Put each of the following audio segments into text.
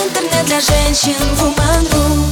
Интернет для женщин Woman.ru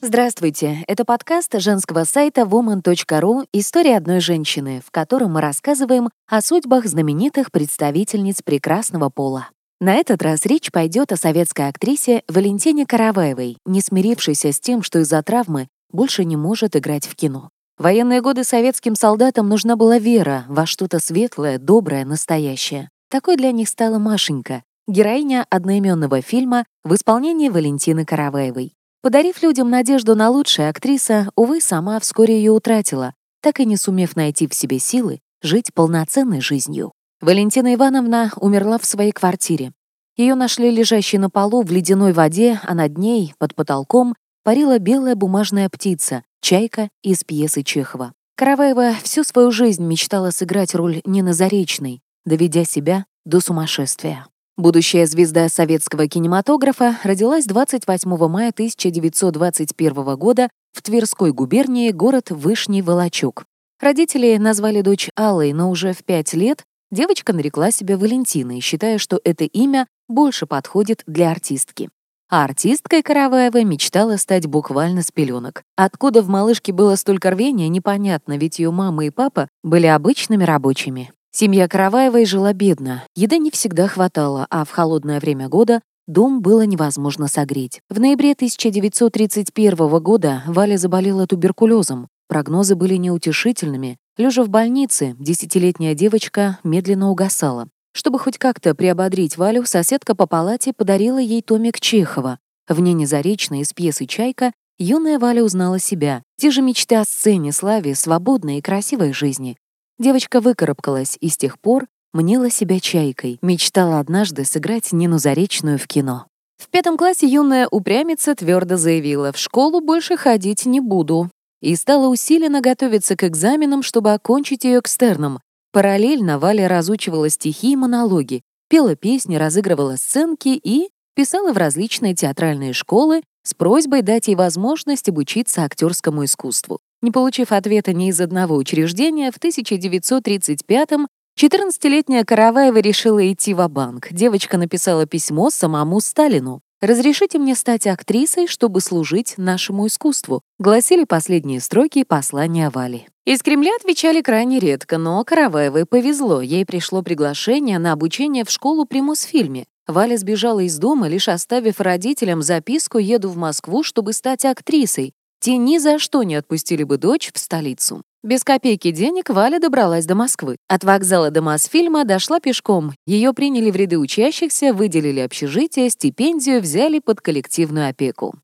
Здравствуйте, это подкаст женского сайта woman.ru «История одной женщины», в котором мы рассказываем о судьбах знаменитых представительниц прекрасного пола. На этот раз речь пойдет о советской актрисе Валентине Караваевой, не смирившейся с тем, что из-за травмы больше не может играть в кино. В военные годы советским солдатам нужна была вера во что-то светлое, доброе, настоящее. Такой для них стала Машенька, героиня одноименного фильма в исполнении Валентины Караваевой. Подарив людям надежду на лучшее, актриса, увы, сама вскоре ее утратила, так и не сумев найти в себе силы жить полноценной жизнью. Валентина Ивановна умерла в своей квартире. Ее нашли лежащей на полу в ледяной воде, а над ней, под потолком, парила белая бумажная птица, чайка из пьесы Чехова. Караваева всю свою жизнь мечтала сыграть роль Нины Заречной, доведя себя до сумасшествия. Будущая звезда советского кинематографа родилась 28 мая 1921 года в Тверской губернии, город Вышний Волочок. Родители назвали дочь Аллой, но уже в пять лет Девочка нарекла себя Валентиной, считая, что это имя больше подходит для артистки. А артисткой Караваева мечтала стать буквально с пеленок. Откуда в малышке было столько рвения, непонятно, ведь ее мама и папа были обычными рабочими. Семья Караваевой жила бедно, еды не всегда хватало, а в холодное время года дом было невозможно согреть. В ноябре 1931 года Валя заболела туберкулезом. Прогнозы были неутешительными, Лежа в больнице, десятилетняя девочка медленно угасала. Чтобы хоть как-то приободрить Валю, соседка по палате подарила ей томик Чехова. В ней незаречной из пьесы «Чайка» юная Валя узнала себя. Те же мечты о сцене, славе, свободной и красивой жизни. Девочка выкарабкалась и с тех пор мнила себя чайкой, мечтала однажды сыграть Нину Заречную в кино. В пятом классе юная упрямица твердо заявила, в школу больше ходить не буду, и стала усиленно готовиться к экзаменам, чтобы окончить ее экстерном. Параллельно Валя разучивала стихи и монологи, пела песни, разыгрывала сценки и писала в различные театральные школы с просьбой дать ей возможность обучиться актерскому искусству. Не получив ответа ни из одного учреждения, в 1935-м 14-летняя Караваева решила идти в банк Девочка написала письмо самому Сталину. «Разрешите мне стать актрисой, чтобы служить нашему искусству», гласили последние строки послания Вали. Из Кремля отвечали крайне редко, но Караваевой повезло, ей пришло приглашение на обучение в школу при Мосфильме. Валя сбежала из дома, лишь оставив родителям записку «Еду в Москву, чтобы стать актрисой». Те ни за что не отпустили бы дочь в столицу. Без копейки денег Валя добралась до Москвы. От вокзала до Мосфильма дошла пешком. Ее приняли в ряды учащихся, выделили общежитие, стипендию, взяли под коллективную опеку.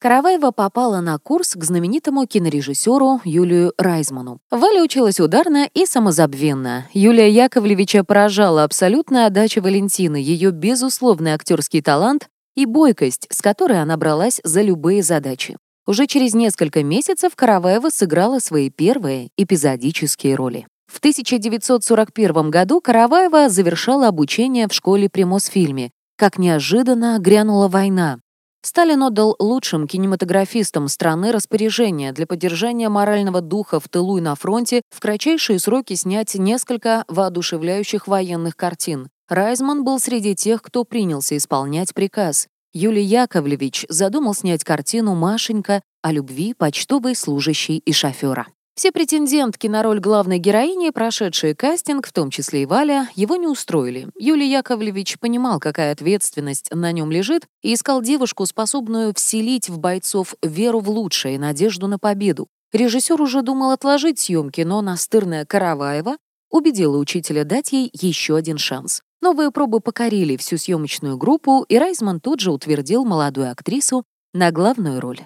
Караваева попала на курс к знаменитому кинорежиссеру Юлию Райзману. Валя училась ударно и самозабвенно. Юлия Яковлевича поражала абсолютная отдача Валентины, ее безусловный актерский талант и бойкость, с которой она бралась за любые задачи. Уже через несколько месяцев Караваева сыграла свои первые эпизодические роли. В 1941 году Караваева завершала обучение в школе при Мосфильме. Как неожиданно грянула война. Сталин отдал лучшим кинематографистам страны распоряжение для поддержания морального духа в тылу и на фронте в кратчайшие сроки снять несколько воодушевляющих военных картин. Райзман был среди тех, кто принялся исполнять приказ. Юлий Яковлевич задумал снять картину «Машенька» о любви почтовой служащей и шофера. Все претендентки на роль главной героини, прошедшие кастинг, в том числе и Валя, его не устроили. Юлий Яковлевич понимал, какая ответственность на нем лежит, и искал девушку, способную вселить в бойцов веру в лучшее и надежду на победу. Режиссер уже думал отложить съемки, но настырная Караваева убедила учителя дать ей еще один шанс. Новые пробы покорили всю съемочную группу, и Райзман тут же утвердил молодую актрису на главную роль.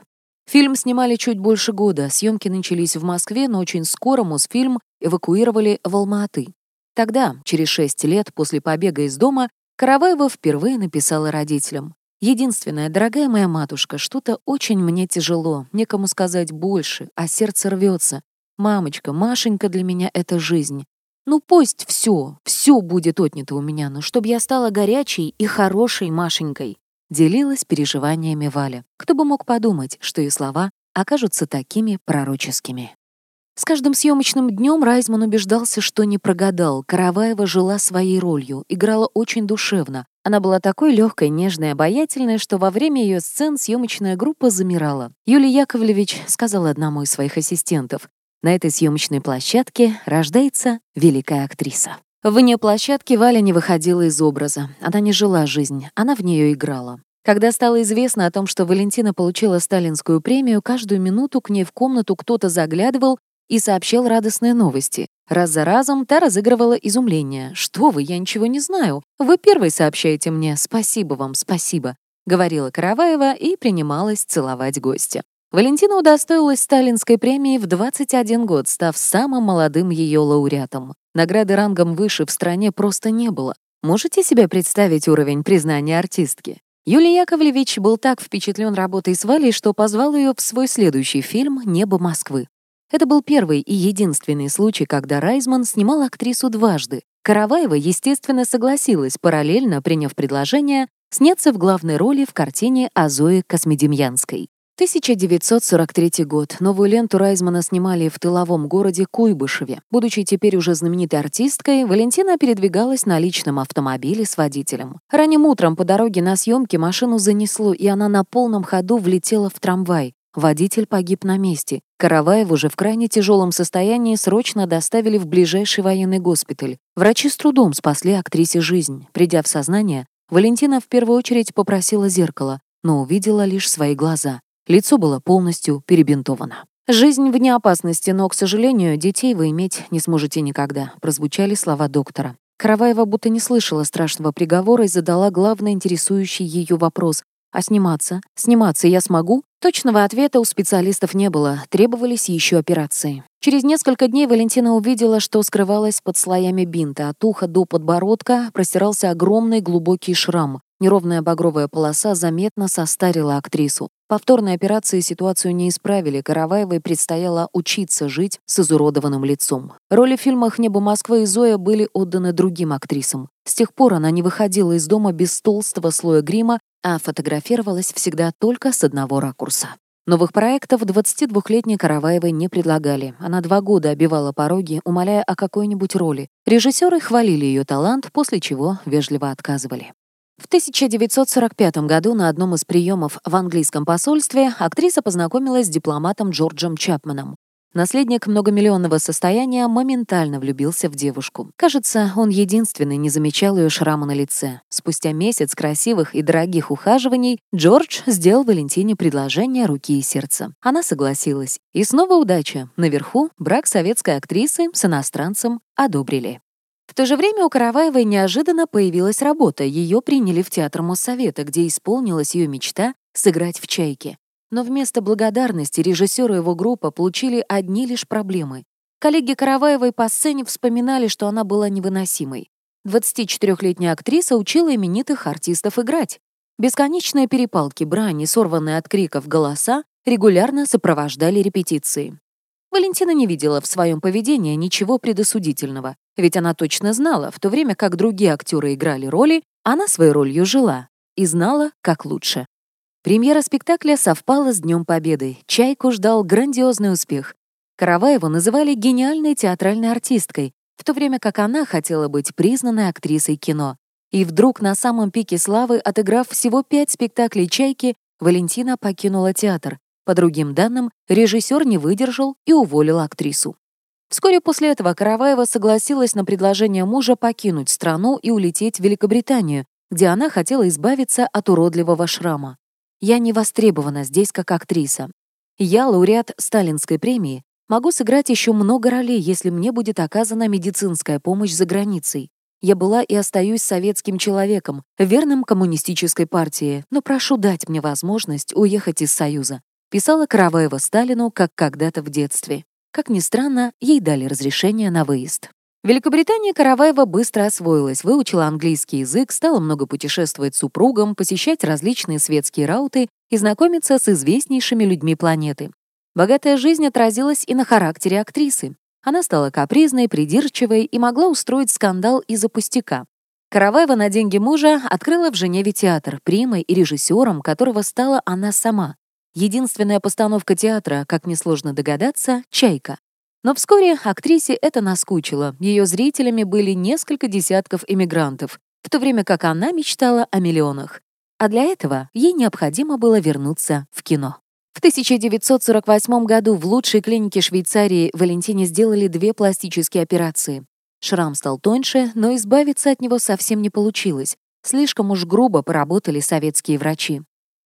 Фильм снимали чуть больше года, съемки начались в Москве, но очень скоро Мосфильм эвакуировали в Алма-Аты. Тогда, через шесть лет после побега из дома, Караваева впервые написала родителям. «Единственная, дорогая моя матушка, что-то очень мне тяжело, некому сказать больше, а сердце рвется. Мамочка, Машенька для меня — это жизнь. Ну пусть все, все будет отнято у меня, но чтобы я стала горячей и хорошей Машенькой. Делилась переживаниями Валя. Кто бы мог подумать, что и слова окажутся такими пророческими. С каждым съемочным днем Райзман убеждался, что не прогадал. Караваева жила своей ролью, играла очень душевно, Она была такой легкой, нежной, обаятельной, что во время ее сцен съемочная группа замирала. Юлий Яковлевич сказал одному из своих ассистентов, «На этой съемочной площадке рождается великая актриса». Вне площадки Валя не выходила из образа. Она не жила жизнь, она в нее играла. Когда стало известно о том, что Валентина получила сталинскую премию, каждую минуту к ней в комнату кто-то заглядывал и сообщал радостные новости. Раз за разом та разыгрывала изумление. «Что вы, я ничего не знаю. Вы первый сообщаете мне. Спасибо вам, спасибо», — говорила Караваева и принималась целовать гостя. Валентина удостоилась сталинской премии в 21 год, став самым молодым ее лауреатом. Награды рангом выше в стране просто не было. Можете себе представить уровень признания артистки? Юлий Яковлевич был так впечатлен работой с Валей, что позвал ее в свой следующий фильм «Небо Москвы». Это был первый и единственный случай, когда Райзман снимал актрису дважды. Караваева, естественно, согласилась, параллельно приняв предложение сняться в главной роли в картине о Зое Космедемьянской. 1943 год. Новую ленту Райзмана снимали в тыловом городе Куйбышеве. Будучи теперь уже знаменитой артисткой, Валентина передвигалась на личном автомобиле с водителем. Ранним утром по дороге на съемки машину занесло, и она на полном ходу влетела в трамвай. Водитель погиб на месте. Караваев уже в крайне тяжелом состоянии срочно доставили в ближайший военный госпиталь. Врачи с трудом спасли актрисе жизнь. Придя в сознание, Валентина в первую очередь попросила зеркало, но увидела лишь свои глаза. Лицо было полностью перебинтовано. «Жизнь вне опасности, но, к сожалению, детей вы иметь не сможете никогда», прозвучали слова доктора. Караваева будто не слышала страшного приговора и задала главный интересующий ее вопрос. «А сниматься? Сниматься я смогу?» Точного ответа у специалистов не было, требовались еще операции. Через несколько дней Валентина увидела, что скрывалось под слоями бинта. От уха до подбородка простирался огромный глубокий шрам. Неровная багровая полоса заметно состарила актрису. Повторные операции ситуацию не исправили, Караваевой предстояло учиться жить с изуродованным лицом. Роли в фильмах «Небо Москвы» и «Зоя» были отданы другим актрисам. С тех пор она не выходила из дома без толстого слоя грима а фотографировалась всегда только с одного ракурса. Новых проектов 22-летней Караваевой не предлагали. Она два года обивала пороги, умоляя о какой-нибудь роли. Режиссеры хвалили ее талант, после чего вежливо отказывали. В 1945 году на одном из приемов в английском посольстве актриса познакомилась с дипломатом Джорджем Чапманом. Наследник многомиллионного состояния моментально влюбился в девушку. Кажется, он единственный не замечал ее шрама на лице. Спустя месяц красивых и дорогих ухаживаний Джордж сделал Валентине предложение руки и сердца. Она согласилась. И снова удача. Наверху брак советской актрисы с иностранцем одобрили. В то же время у Караваевой неожиданно появилась работа. Ее приняли в театр Моссовета, где исполнилась ее мечта сыграть в «Чайке». Но вместо благодарности режиссер и его группа получили одни лишь проблемы. Коллеги Караваевой по сцене вспоминали, что она была невыносимой. 24-летняя актриса учила именитых артистов играть. Бесконечные перепалки, брани, сорванные от криков голоса регулярно сопровождали репетиции. Валентина не видела в своем поведении ничего предосудительного, ведь она точно знала, в то время как другие актеры играли роли, она своей ролью жила и знала, как лучше. Премьера спектакля совпала с Днем Победы. «Чайку» ждал грандиозный успех. Караваеву называли гениальной театральной артисткой, в то время как она хотела быть признанной актрисой кино. И вдруг на самом пике славы, отыграв всего пять спектаклей «Чайки», Валентина покинула театр. По другим данным, режиссер не выдержал и уволил актрису. Вскоре после этого Караваева согласилась на предложение мужа покинуть страну и улететь в Великобританию, где она хотела избавиться от уродливого шрама. Я не востребована здесь как актриса. Я лауреат Сталинской премии, могу сыграть еще много ролей, если мне будет оказана медицинская помощь за границей. Я была и остаюсь советским человеком, верным коммунистической партии, но прошу дать мне возможность уехать из Союза. Писала Караваева Сталину, как когда-то в детстве. Как ни странно, ей дали разрешение на выезд. В Великобритании Караваева быстро освоилась, выучила английский язык, стала много путешествовать с супругом, посещать различные светские рауты и знакомиться с известнейшими людьми планеты. Богатая жизнь отразилась и на характере актрисы. Она стала капризной, придирчивой и могла устроить скандал из-за пустяка. Караваева на деньги мужа открыла в Женеве театр, примой и режиссером, которого стала она сама. Единственная постановка театра, как несложно догадаться, «Чайка». Но вскоре актрисе это наскучило. Ее зрителями были несколько десятков эмигрантов. в то время как она мечтала о миллионах. А для этого ей необходимо было вернуться в кино. В 1948 году в лучшей клинике Швейцарии Валентине сделали две пластические операции. Шрам стал тоньше, но избавиться от него совсем не получилось. Слишком уж грубо поработали советские врачи.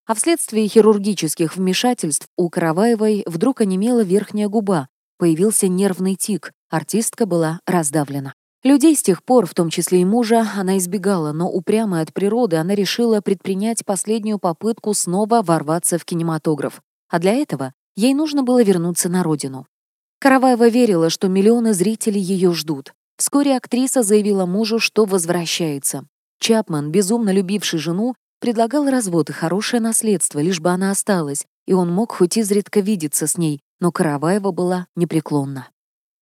А вследствие хирургических вмешательств у Караваевой вдруг онемела верхняя губа, появился нервный тик, артистка была раздавлена. Людей с тех пор, в том числе и мужа, она избегала, но упрямая от природы она решила предпринять последнюю попытку снова ворваться в кинематограф. А для этого ей нужно было вернуться на родину. Караваева верила, что миллионы зрителей ее ждут. Вскоре актриса заявила мужу, что возвращается. Чапман, безумно любивший жену, предлагал развод и хорошее наследство, лишь бы она осталась, и он мог хоть изредка видеться с ней, но Караваева была непреклонна.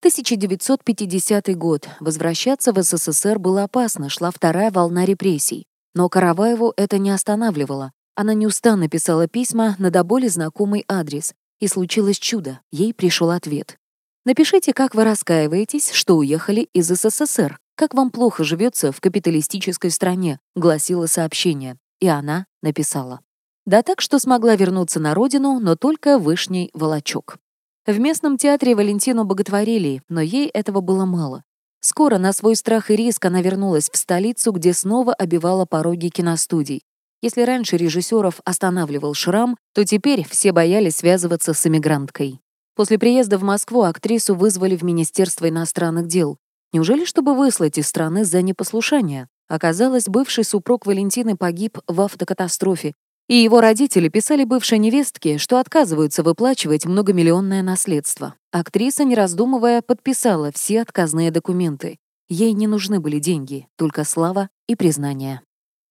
1950 год. Возвращаться в СССР было опасно, шла вторая волна репрессий. Но Караваеву это не останавливало. Она неустанно писала письма на до боли знакомый адрес. И случилось чудо, ей пришел ответ. Напишите, как вы раскаиваетесь, что уехали из СССР. Как вам плохо живется в капиталистической стране, гласило сообщение. И она написала. Да так, что смогла вернуться на родину, но только вышний волочок. В местном театре Валентину боготворили, но ей этого было мало. Скоро на свой страх и риск она вернулась в столицу, где снова обивала пороги киностудий. Если раньше режиссеров останавливал шрам, то теперь все боялись связываться с эмигранткой. После приезда в Москву актрису вызвали в Министерство иностранных дел. Неужели, чтобы выслать из страны за непослушание? Оказалось, бывший супруг Валентины погиб в автокатастрофе, и его родители писали бывшей невестке, что отказываются выплачивать многомиллионное наследство. Актриса, не раздумывая, подписала все отказные документы. Ей не нужны были деньги, только слава и признание.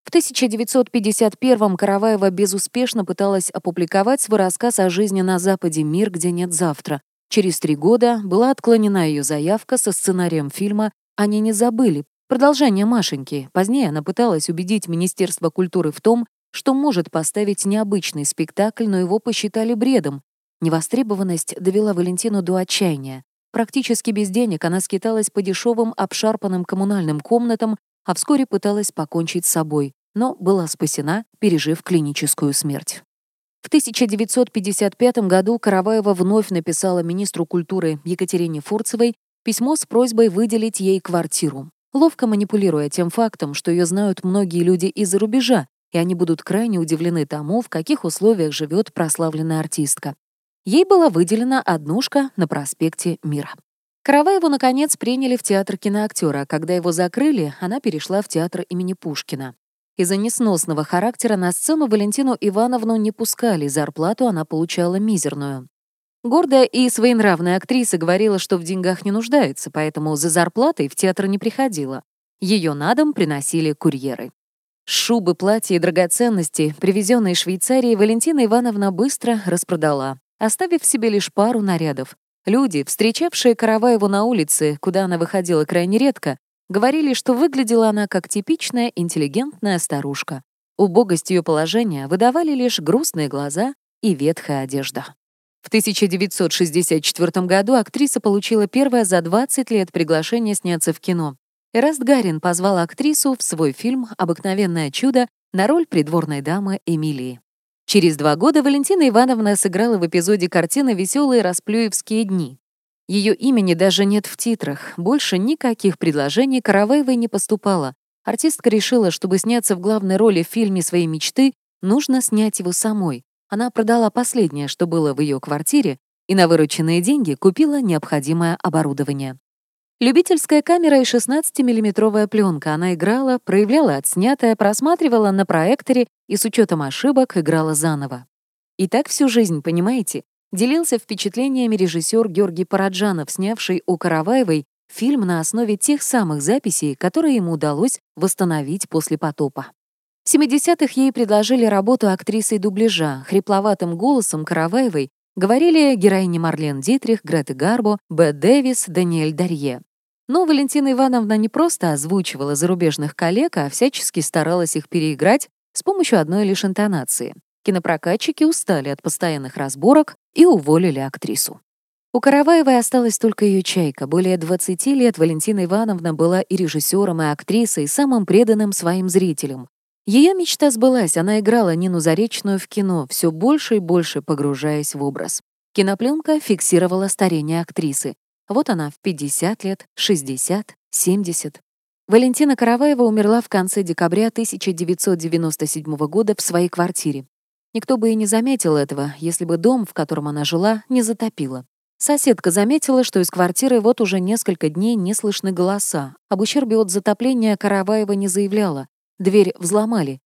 В 1951-м Караваева безуспешно пыталась опубликовать свой рассказ о жизни на Западе «Мир, где нет завтра». Через три года была отклонена ее заявка со сценарием фильма «Они не забыли», продолжение Машеньки. Позднее она пыталась убедить Министерство культуры в том, что может поставить необычный спектакль, но его посчитали бредом. Невостребованность довела Валентину до отчаяния. Практически без денег она скиталась по дешевым обшарпанным коммунальным комнатам, а вскоре пыталась покончить с собой, но была спасена, пережив клиническую смерть. В 1955 году Караваева вновь написала министру культуры Екатерине Фурцевой письмо с просьбой выделить ей квартиру, ловко манипулируя тем фактом, что ее знают многие люди из-за рубежа, и они будут крайне удивлены тому, в каких условиях живет прославленная артистка. Ей была выделена однушка на проспекте Мира. Караваеву, наконец, приняли в театр киноактера, когда его закрыли, она перешла в театр имени Пушкина. Из-за несносного характера на сцену Валентину Ивановну не пускали, зарплату она получала мизерную. Гордая и своенравная актриса говорила, что в деньгах не нуждается, поэтому за зарплатой в театр не приходила. Ее на дом приносили курьеры. Шубы, платья и драгоценности, привезенные из Швейцарии, Валентина Ивановна быстро распродала, оставив себе лишь пару нарядов, Люди, встречавшие Караваеву на улице, куда она выходила крайне редко, говорили, что выглядела она как типичная интеллигентная старушка. Убогость ее положения выдавали лишь грустные глаза и ветхая одежда. В 1964 году актриса получила первое за 20 лет приглашение сняться в кино. Эраст Гарин позвал актрису в свой фильм «Обыкновенное чудо» на роль придворной дамы Эмилии. Через два года Валентина Ивановна сыграла в эпизоде картины «Веселые расплюевские дни». Ее имени даже нет в титрах, больше никаких предложений Караваевой не поступало. Артистка решила, чтобы сняться в главной роли в фильме своей мечты, нужно снять его самой. Она продала последнее, что было в ее квартире, и на вырученные деньги купила необходимое оборудование. Любительская камера и 16-миллиметровая пленка. Она играла, проявляла отснятое, просматривала на проекторе и с учетом ошибок играла заново. И так всю жизнь, понимаете? Делился впечатлениями режиссер Георгий Параджанов, снявший у Караваевой фильм на основе тех самых записей, которые ему удалось восстановить после потопа. В 70-х ей предложили работу актрисой дубляжа. Хрипловатым голосом Караваевой Говорили героини Марлен Дитрих, Греты Гарбо, Бет Дэвис, Даниэль Дарье. Но Валентина Ивановна не просто озвучивала зарубежных коллег, а всячески старалась их переиграть с помощью одной лишь интонации. Кинопрокатчики устали от постоянных разборок и уволили актрису. У Караваевой осталась только ее чайка. Более 20 лет Валентина Ивановна была и режиссером, и актрисой, и самым преданным своим зрителям. Ее мечта сбылась, она играла Нину Заречную в кино, все больше и больше погружаясь в образ. Кинопленка фиксировала старение актрисы. Вот она в 50 лет, 60, 70. Валентина Караваева умерла в конце декабря 1997 года в своей квартире. Никто бы и не заметил этого, если бы дом, в котором она жила, не затопило. Соседка заметила, что из квартиры вот уже несколько дней не слышны голоса. Об ущербе от затопления Караваева не заявляла. Дверь взломали.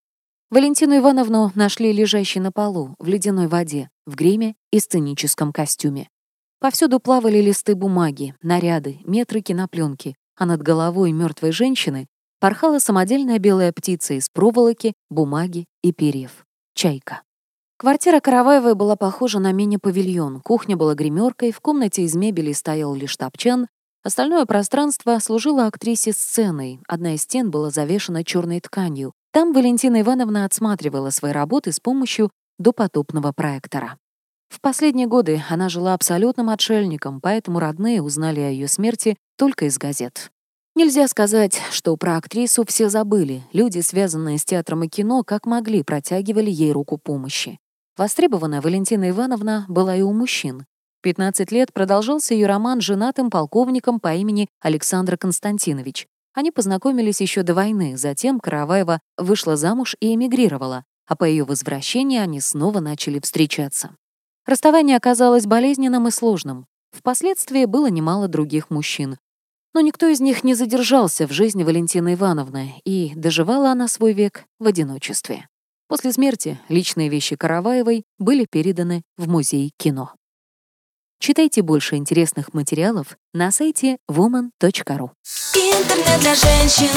Валентину Ивановну нашли лежащей на полу, в ледяной воде, в гриме и сценическом костюме. Повсюду плавали листы бумаги, наряды, метры кинопленки, а над головой мертвой женщины порхала самодельная белая птица из проволоки, бумаги и перьев. Чайка. Квартира Караваевой была похожа на мини-павильон. Кухня была гримеркой, в комнате из мебели стоял лишь топчан. Остальное пространство служило актрисе сценой. Одна из стен была завешена черной тканью. Там Валентина Ивановна отсматривала свои работы с помощью допотопного проектора. В последние годы она жила абсолютным отшельником, поэтому родные узнали о ее смерти только из газет. Нельзя сказать, что про актрису все забыли. Люди, связанные с театром и кино, как могли, протягивали ей руку помощи. Востребованная Валентина Ивановна была и у мужчин. 15 лет продолжался ее роман с женатым полковником по имени Александр Константинович. Они познакомились еще до войны, затем Караваева вышла замуж и эмигрировала, а по ее возвращении они снова начали встречаться. Расставание оказалось болезненным и сложным. Впоследствии было немало других мужчин. Но никто из них не задержался в жизни Валентины Ивановны, и доживала она свой век в одиночестве. После смерти личные вещи Караваевой были переданы в музей кино. Читайте больше интересных материалов на сайте woman.ru. Интернет для женщин